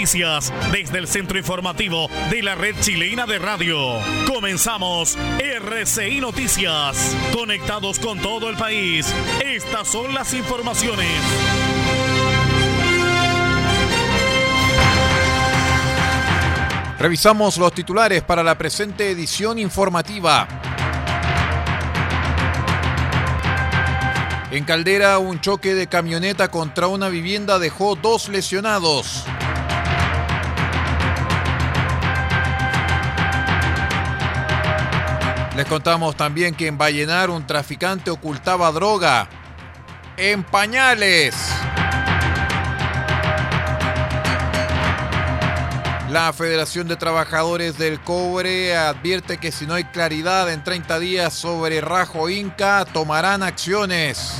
Noticias desde el centro informativo de la red chilena de radio. Comenzamos RCI Noticias. Conectados con todo el país. Estas son las informaciones. Revisamos los titulares para la presente edición informativa. En Caldera, un choque de camioneta contra una vivienda dejó dos lesionados. Les contamos también que en Vallenar un traficante ocultaba droga en pañales. La Federación de Trabajadores del Cobre advierte que si no hay claridad en 30 días sobre Rajo Inca, tomarán acciones.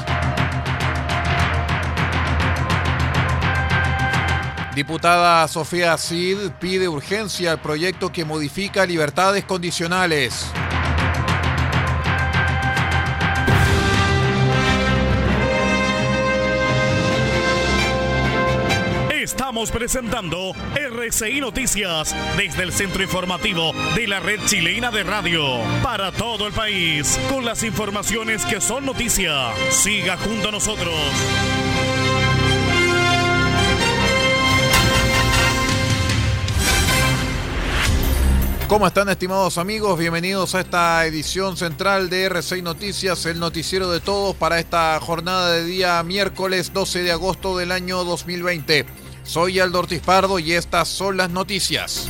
Diputada Sofía Cid pide urgencia al proyecto que modifica libertades condicionales. Presentando RCI Noticias desde el centro informativo de la red chilena de radio para todo el país con las informaciones que son noticia. Siga junto a nosotros. ¿Cómo están estimados amigos? Bienvenidos a esta edición central de R6 Noticias, el noticiero de todos para esta jornada de día miércoles 12 de agosto del año 2020. Soy Aldo Ortiz Pardo y estas son las noticias.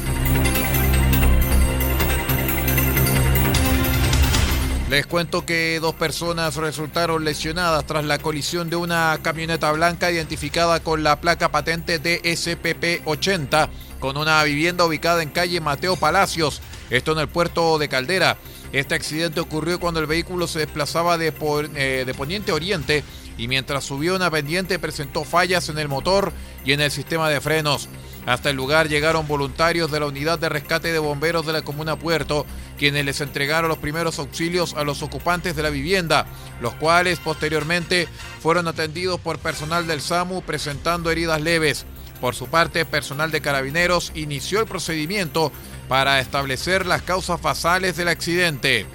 Les cuento que dos personas resultaron lesionadas tras la colisión de una camioneta blanca identificada con la placa patente DSPP 80 con una vivienda ubicada en calle Mateo Palacios, esto en el puerto de Caldera. Este accidente ocurrió cuando el vehículo se desplazaba de, eh, de poniente a oriente y mientras subió una pendiente presentó fallas en el motor y en el sistema de frenos. Hasta el lugar llegaron voluntarios de la unidad de rescate de bomberos de la comuna Puerto, quienes les entregaron los primeros auxilios a los ocupantes de la vivienda, los cuales posteriormente fueron atendidos por personal del SAMU presentando heridas leves. Por su parte, personal de carabineros inició el procedimiento para establecer las causas basales del accidente.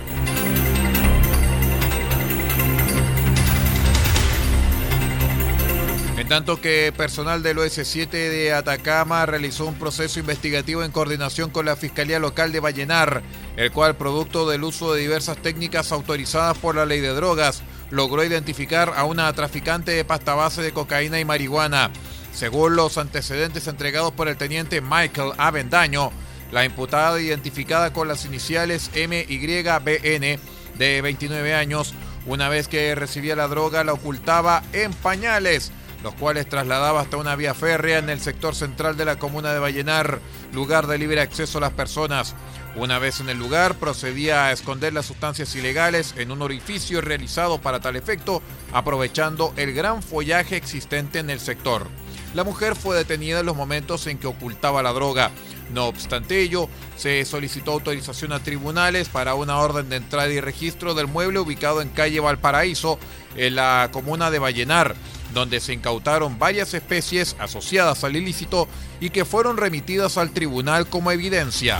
En tanto que personal del OS7 de Atacama realizó un proceso investigativo en coordinación con la Fiscalía Local de Vallenar, el cual, producto del uso de diversas técnicas autorizadas por la ley de drogas, logró identificar a una traficante de pasta base de cocaína y marihuana. Según los antecedentes entregados por el teniente Michael Avendaño, la imputada identificada con las iniciales MYBN de 29 años, una vez que recibía la droga la ocultaba en pañales, los cuales trasladaba hasta una vía férrea en el sector central de la comuna de Vallenar, lugar de libre acceso a las personas. Una vez en el lugar, procedía a esconder las sustancias ilegales en un orificio realizado para tal efecto, aprovechando el gran follaje existente en el sector. La mujer fue detenida en los momentos en que ocultaba la droga. No obstante ello, se solicitó autorización a tribunales para una orden de entrada y registro del mueble ubicado en calle Valparaíso, en la comuna de Vallenar, donde se incautaron varias especies asociadas al ilícito y que fueron remitidas al tribunal como evidencia.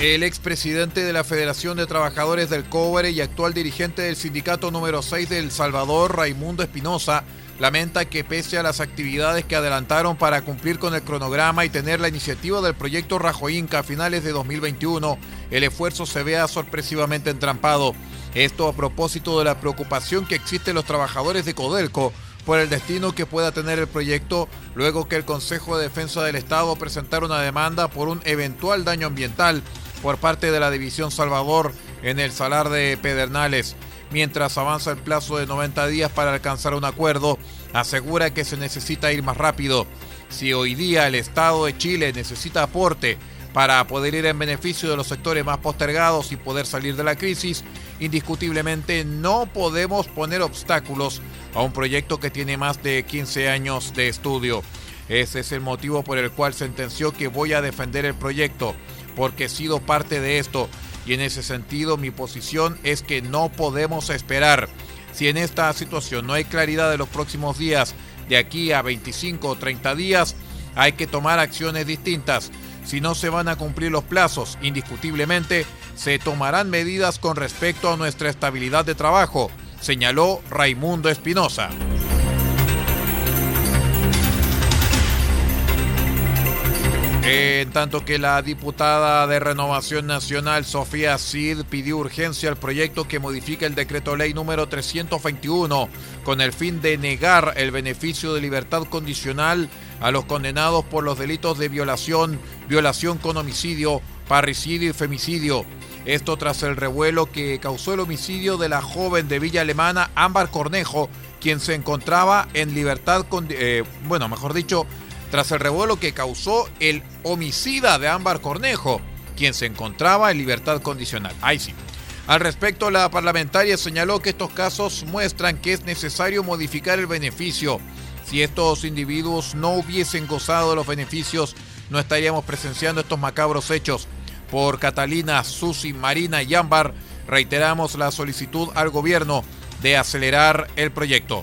El expresidente de la Federación de Trabajadores del Cobre y actual dirigente del sindicato número 6 de El Salvador, Raimundo Espinosa, lamenta que pese a las actividades que adelantaron para cumplir con el cronograma y tener la iniciativa del proyecto Rajo Inca a finales de 2021, el esfuerzo se vea sorpresivamente entrampado. Esto a propósito de la preocupación que existe en los trabajadores de Codelco por el destino que pueda tener el proyecto luego que el Consejo de Defensa del Estado presentara una demanda por un eventual daño ambiental por parte de la División Salvador en el Salar de Pedernales. mientras avanza el plazo de 90 días para alcanzar un acuerdo, asegura que se necesita ir más rápido. Si hoy día el Estado de Chile necesita aporte para poder ir en beneficio de los sectores más postergados y poder salir de la crisis, indiscutiblemente no podemos poner obstáculos a un proyecto que tiene más de 15 años de estudio. Ese es el motivo por el cual sentenció que voy a defender el proyecto, porque he sido parte de esto y en ese sentido mi posición es que no podemos esperar. Si en esta situación no hay claridad de los próximos días, de aquí a 25 o 30 días, hay que tomar acciones distintas. Si no se van a cumplir los plazos, indiscutiblemente, se tomarán medidas con respecto a nuestra estabilidad de trabajo, señaló Raimundo Espinosa. En tanto que la diputada de Renovación Nacional, Sofía Cid, pidió urgencia al proyecto que modifica el decreto ley número 321 con el fin de negar el beneficio de libertad condicional a los condenados por los delitos de violación, violación con homicidio, parricidio y femicidio. Esto tras el revuelo que causó el homicidio de la joven de Villa Alemana, Ámbar Cornejo, quien se encontraba en libertad, con, eh, bueno, mejor dicho, tras el revuelo que causó el homicida de Ámbar Cornejo, quien se encontraba en libertad condicional. Ahí sí. Al respecto, la parlamentaria señaló que estos casos muestran que es necesario modificar el beneficio. Si estos individuos no hubiesen gozado de los beneficios, no estaríamos presenciando estos macabros hechos. Por Catalina, Susi, Marina y Ámbar, reiteramos la solicitud al gobierno de acelerar el proyecto.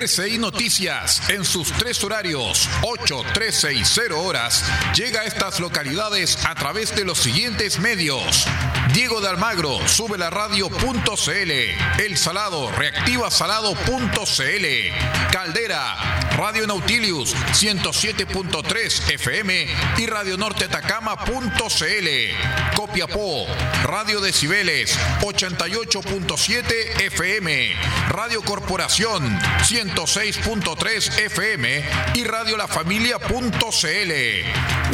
RCI Noticias, en sus tres horarios, 8, 13 y 0 horas, llega a estas localidades a través de los siguientes medios. Diego de Almagro, sube la radio.cl. El Salado, reactiva salado.cl. Caldera, Radio Nautilius, 107.3 FM y Radio Norte Atacama.cl. Copiapó, Radio Decibeles, 88.7 FM. Radio Corporación, 106.3 FM y Radio La Familia.cl.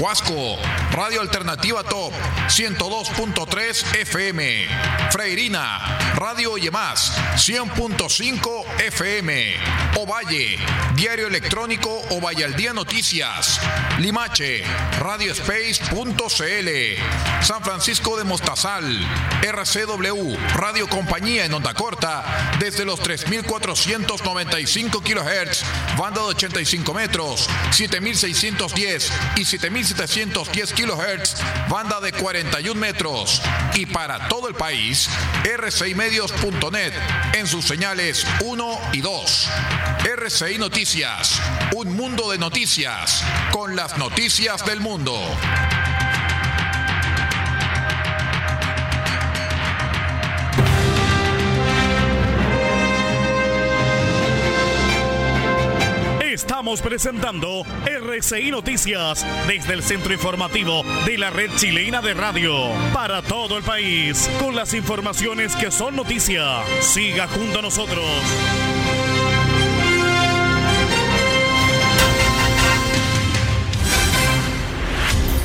Huasco, Radio Alternativa Top, 102.3 FM. Freirina, Radio Oye Más, 100.5 FM. Ovalle, Diario Electrónico al Día Noticias. Limache, Radiospace.cl. San Francisco de Mostazal, RCW, Radio Compañía en onda corta, desde los 3.495 kHz, banda de 85 metros, 7.610 y 7.710 kHz, banda de 41 metros y para todo el país, rcimedios.net en sus señales 1 y 2. RCI Noticias, un mundo de noticias, con las noticias del mundo. Estamos presentando RCI Noticias desde el centro informativo de la red chilena de radio para todo el país con las informaciones que son noticia. Siga junto a nosotros.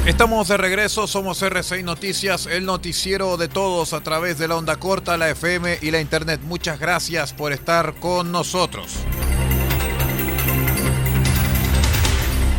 Estamos de regreso, somos RCI Noticias, el noticiero de todos a través de la onda corta, la FM y la internet. Muchas gracias por estar con nosotros.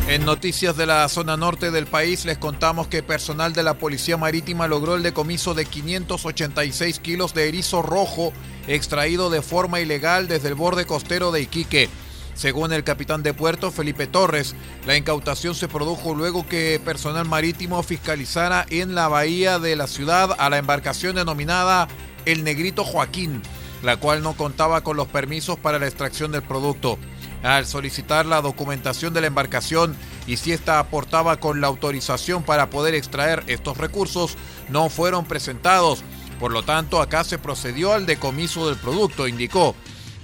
En noticias de la zona norte del país les contamos que personal de la Policía Marítima logró el decomiso de 586 kilos de erizo rojo extraído de forma ilegal desde el borde costero de Iquique. Según el capitán de puerto Felipe Torres, la incautación se produjo luego que personal marítimo fiscalizara en la bahía de la ciudad a la embarcación denominada El Negrito Joaquín, la cual no contaba con los permisos para la extracción del producto al solicitar la documentación de la embarcación y si ésta aportaba con la autorización para poder extraer estos recursos, no fueron presentados. Por lo tanto, acá se procedió al decomiso del producto, indicó.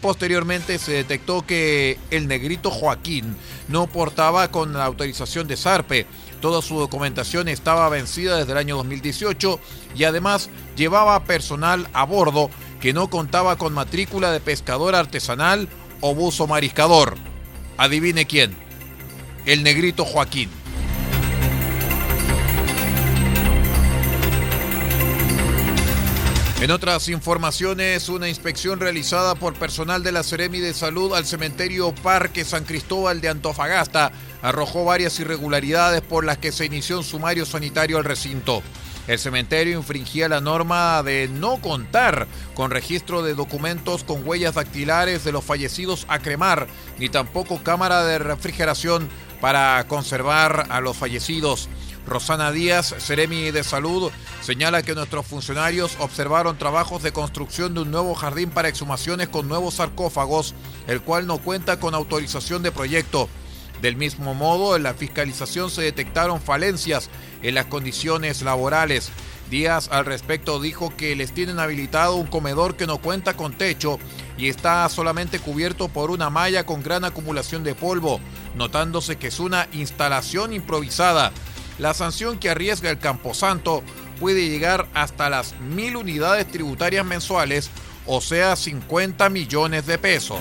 Posteriormente se detectó que el negrito Joaquín no portaba con la autorización de Sarpe. Toda su documentación estaba vencida desde el año 2018 y además llevaba personal a bordo que no contaba con matrícula de pescador artesanal o buzo mariscador. Adivine quién. El negrito Joaquín. En otras informaciones, una inspección realizada por personal de la Seremi de Salud al cementerio Parque San Cristóbal de Antofagasta arrojó varias irregularidades por las que se inició un sumario sanitario al recinto. El cementerio infringía la norma de no contar con registro de documentos con huellas dactilares de los fallecidos a cremar, ni tampoco cámara de refrigeración para conservar a los fallecidos. Rosana Díaz, Seremi de Salud, señala que nuestros funcionarios observaron trabajos de construcción de un nuevo jardín para exhumaciones con nuevos sarcófagos, el cual no cuenta con autorización de proyecto. Del mismo modo, en la fiscalización se detectaron falencias en las condiciones laborales. Díaz al respecto dijo que les tienen habilitado un comedor que no cuenta con techo y está solamente cubierto por una malla con gran acumulación de polvo, notándose que es una instalación improvisada. La sanción que arriesga el Camposanto puede llegar hasta las mil unidades tributarias mensuales, o sea, 50 millones de pesos.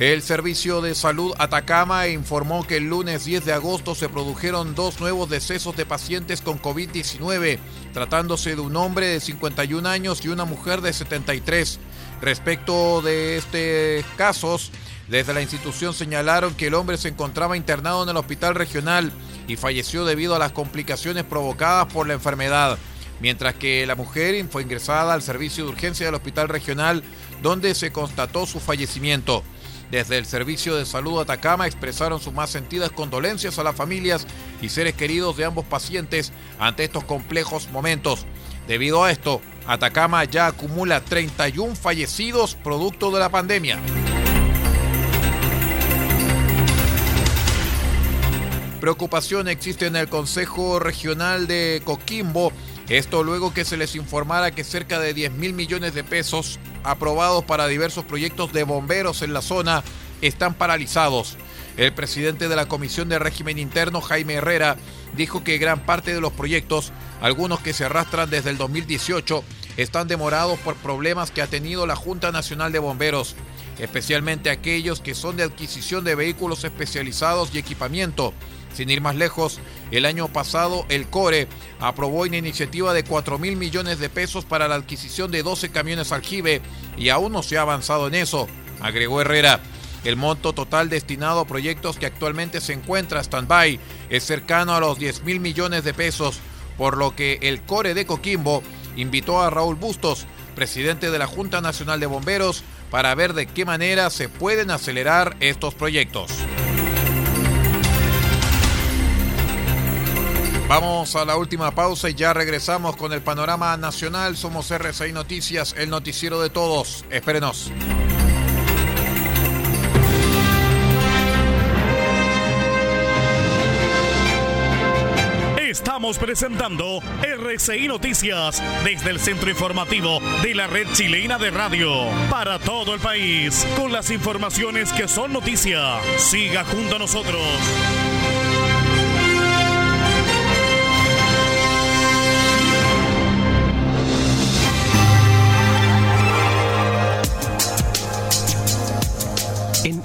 El Servicio de Salud Atacama informó que el lunes 10 de agosto se produjeron dos nuevos decesos de pacientes con COVID-19, tratándose de un hombre de 51 años y una mujer de 73. Respecto de estos casos, desde la institución señalaron que el hombre se encontraba internado en el hospital regional y falleció debido a las complicaciones provocadas por la enfermedad, mientras que la mujer fue ingresada al servicio de urgencia del hospital regional donde se constató su fallecimiento. Desde el Servicio de Salud Atacama expresaron sus más sentidas condolencias a las familias y seres queridos de ambos pacientes ante estos complejos momentos. Debido a esto, Atacama ya acumula 31 fallecidos producto de la pandemia. Preocupación existe en el Consejo Regional de Coquimbo. Esto luego que se les informara que cerca de 10 mil millones de pesos aprobados para diversos proyectos de bomberos en la zona están paralizados. El presidente de la Comisión de Régimen Interno, Jaime Herrera, dijo que gran parte de los proyectos, algunos que se arrastran desde el 2018, están demorados por problemas que ha tenido la Junta Nacional de Bomberos, especialmente aquellos que son de adquisición de vehículos especializados y equipamiento. Sin ir más lejos, el año pasado el CORE aprobó una iniciativa de 4 mil millones de pesos para la adquisición de 12 camiones aljibe y aún no se ha avanzado en eso, agregó Herrera. El monto total destinado a proyectos que actualmente se encuentra stand-by es cercano a los 10 mil millones de pesos, por lo que el Core de Coquimbo invitó a Raúl Bustos, presidente de la Junta Nacional de Bomberos, para ver de qué manera se pueden acelerar estos proyectos. Vamos a la última pausa y ya regresamos con el panorama nacional. Somos RCI Noticias, el noticiero de todos. Espérenos. Estamos presentando RCI Noticias desde el centro informativo de la red chilena de radio para todo el país con las informaciones que son noticia. Siga junto a nosotros.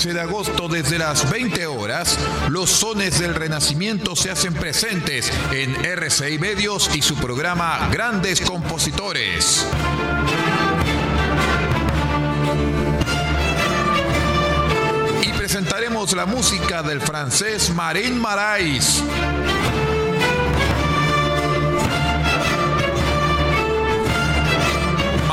15 de agosto desde las 20 horas, los sones del Renacimiento se hacen presentes en RCI Medios y su programa Grandes Compositores. Y presentaremos la música del francés Marín Marais.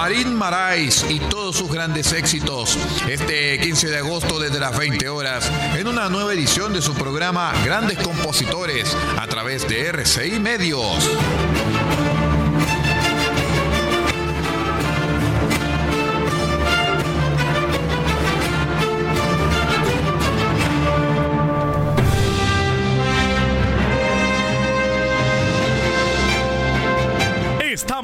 Marín Marais y todos sus grandes éxitos este 15 de agosto desde las 20 horas en una nueva edición de su programa Grandes Compositores a través de RCI Medios.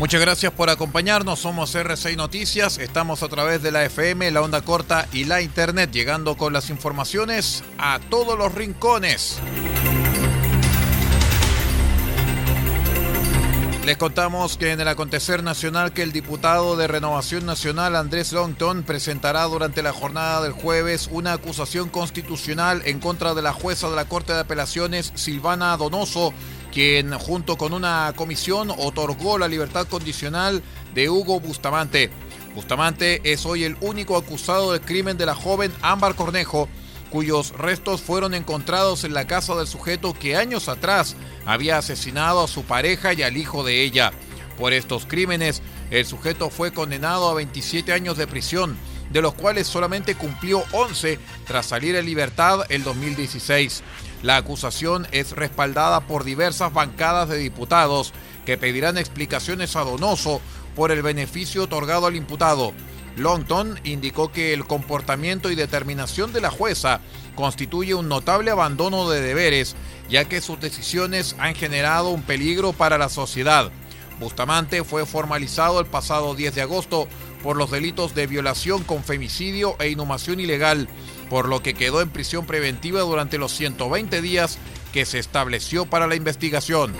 Muchas gracias por acompañarnos. Somos R6 Noticias. Estamos a través de la FM, la onda corta y la internet, llegando con las informaciones a todos los rincones. Les contamos que en el acontecer nacional que el diputado de Renovación Nacional Andrés Longton presentará durante la jornada del jueves una acusación constitucional en contra de la jueza de la Corte de Apelaciones Silvana Donoso quien junto con una comisión otorgó la libertad condicional de Hugo Bustamante. Bustamante es hoy el único acusado del crimen de la joven Ámbar Cornejo, cuyos restos fueron encontrados en la casa del sujeto que años atrás había asesinado a su pareja y al hijo de ella. Por estos crímenes, el sujeto fue condenado a 27 años de prisión, de los cuales solamente cumplió 11 tras salir en libertad el 2016. La acusación es respaldada por diversas bancadas de diputados que pedirán explicaciones a Donoso por el beneficio otorgado al imputado. Longton indicó que el comportamiento y determinación de la jueza constituye un notable abandono de deberes, ya que sus decisiones han generado un peligro para la sociedad. Bustamante fue formalizado el pasado 10 de agosto por los delitos de violación con femicidio e inhumación ilegal, por lo que quedó en prisión preventiva durante los 120 días que se estableció para la investigación.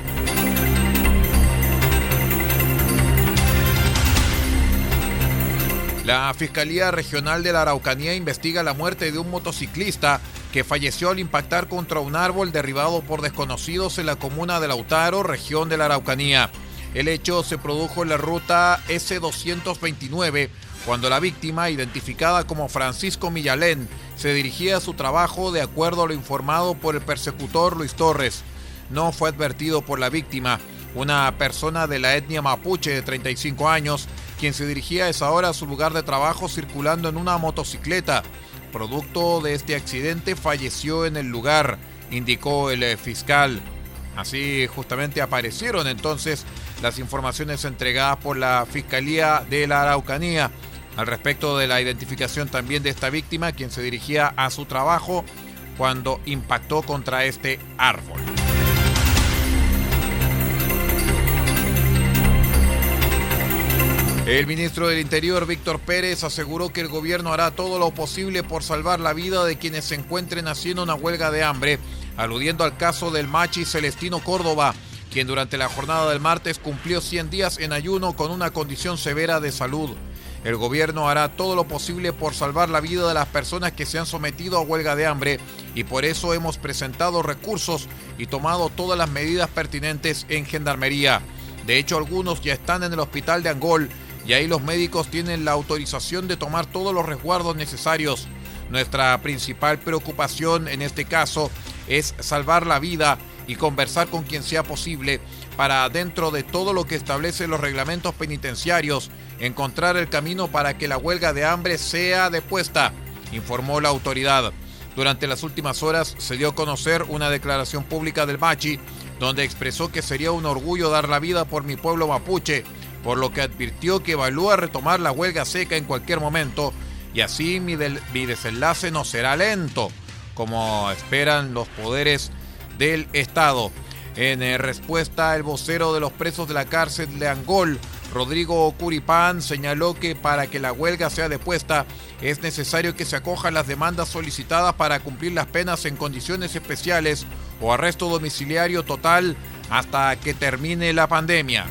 La Fiscalía Regional de la Araucanía investiga la muerte de un motociclista que falleció al impactar contra un árbol derribado por desconocidos en la comuna de Lautaro, región de la Araucanía. El hecho se produjo en la ruta S229 cuando la víctima, identificada como Francisco Millalén, se dirigía a su trabajo de acuerdo a lo informado por el persecutor Luis Torres. No fue advertido por la víctima, una persona de la etnia mapuche de 35 años, quien se dirigía a esa hora a su lugar de trabajo circulando en una motocicleta. producto de este accidente falleció en el lugar, indicó el fiscal. Así justamente aparecieron entonces las informaciones entregadas por la Fiscalía de la Araucanía al respecto de la identificación también de esta víctima, quien se dirigía a su trabajo cuando impactó contra este árbol. El ministro del Interior, Víctor Pérez, aseguró que el gobierno hará todo lo posible por salvar la vida de quienes se encuentren haciendo una huelga de hambre, aludiendo al caso del machi Celestino Córdoba, quien durante la jornada del martes cumplió 100 días en ayuno con una condición severa de salud. El gobierno hará todo lo posible por salvar la vida de las personas que se han sometido a huelga de hambre y por eso hemos presentado recursos y tomado todas las medidas pertinentes en Gendarmería. De hecho, algunos ya están en el hospital de Angol y ahí los médicos tienen la autorización de tomar todos los resguardos necesarios. Nuestra principal preocupación en este caso es salvar la vida y conversar con quien sea posible para, dentro de todo lo que establecen los reglamentos penitenciarios, encontrar el camino para que la huelga de hambre sea depuesta, informó la autoridad. Durante las últimas horas se dio a conocer una declaración pública del Machi, donde expresó que sería un orgullo dar la vida por mi pueblo mapuche, por lo que advirtió que evalúa retomar la huelga seca en cualquier momento y así mi, mi desenlace no será lento, como esperan los poderes del Estado. En eh, respuesta, el vocero de los presos de la cárcel de Angol, Rodrigo Curipán, señaló que para que la huelga sea depuesta es necesario que se acojan las demandas solicitadas para cumplir las penas en condiciones especiales o arresto domiciliario total hasta que termine la pandemia.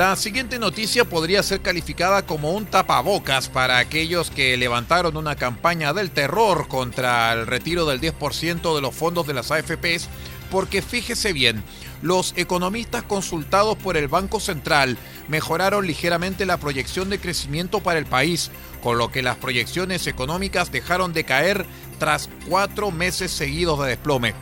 La siguiente noticia podría ser calificada como un tapabocas para aquellos que levantaron una campaña del terror contra el retiro del 10% de los fondos de las AFPs, porque fíjese bien, los economistas consultados por el Banco Central mejoraron ligeramente la proyección de crecimiento para el país, con lo que las proyecciones económicas dejaron de caer tras cuatro meses seguidos de desplome.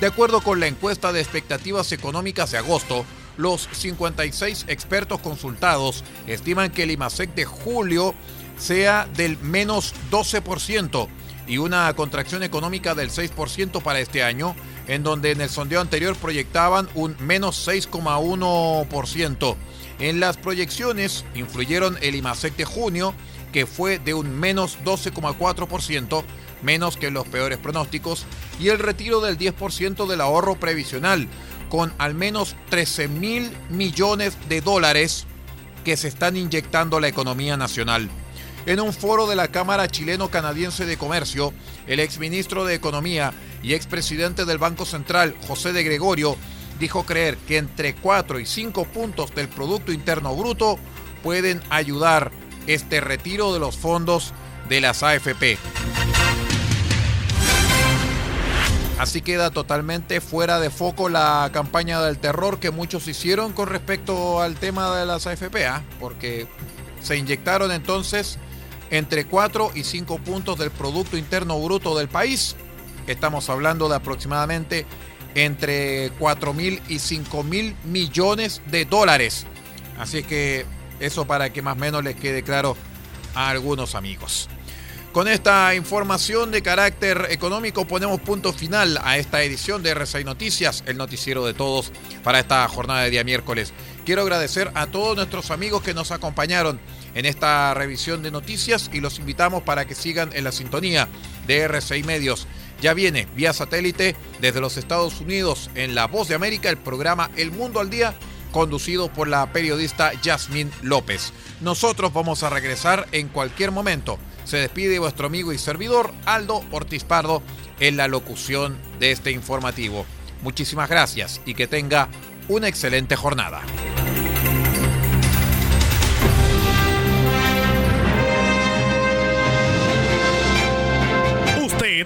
De acuerdo con la encuesta de expectativas económicas de agosto, los 56 expertos consultados estiman que el IMASEC de julio sea del menos 12% y una contracción económica del 6% para este año, en donde en el sondeo anterior proyectaban un menos 6,1%. En las proyecciones influyeron el IMASEC de junio, que fue de un menos 12,4%, menos que los peores pronósticos, y el retiro del 10% del ahorro previsional, con al menos 13 mil millones de dólares que se están inyectando a la economía nacional. En un foro de la Cámara Chileno-Canadiense de Comercio, el exministro de Economía y expresidente del Banco Central, José de Gregorio, dijo creer que entre 4 y 5 puntos del Producto Interno Bruto pueden ayudar este retiro de los fondos de las AFP. Así queda totalmente fuera de foco la campaña del terror que muchos hicieron con respecto al tema de las AFP, ¿ah? porque se inyectaron entonces entre 4 y 5 puntos del Producto Interno Bruto del país. Estamos hablando de aproximadamente entre 4 mil y 5 mil millones de dólares. Así que eso para que más o menos les quede claro a algunos amigos. Con esta información de carácter económico ponemos punto final a esta edición de RCI Noticias, el noticiero de todos para esta jornada de día miércoles. Quiero agradecer a todos nuestros amigos que nos acompañaron en esta revisión de noticias y los invitamos para que sigan en la sintonía de RCI Medios. Ya viene vía satélite desde los Estados Unidos en La Voz de América el programa El Mundo al Día conducido por la periodista Yasmín López. Nosotros vamos a regresar en cualquier momento se despide vuestro amigo y servidor Aldo Ortiz Pardo en la locución de este informativo. Muchísimas gracias y que tenga una excelente jornada.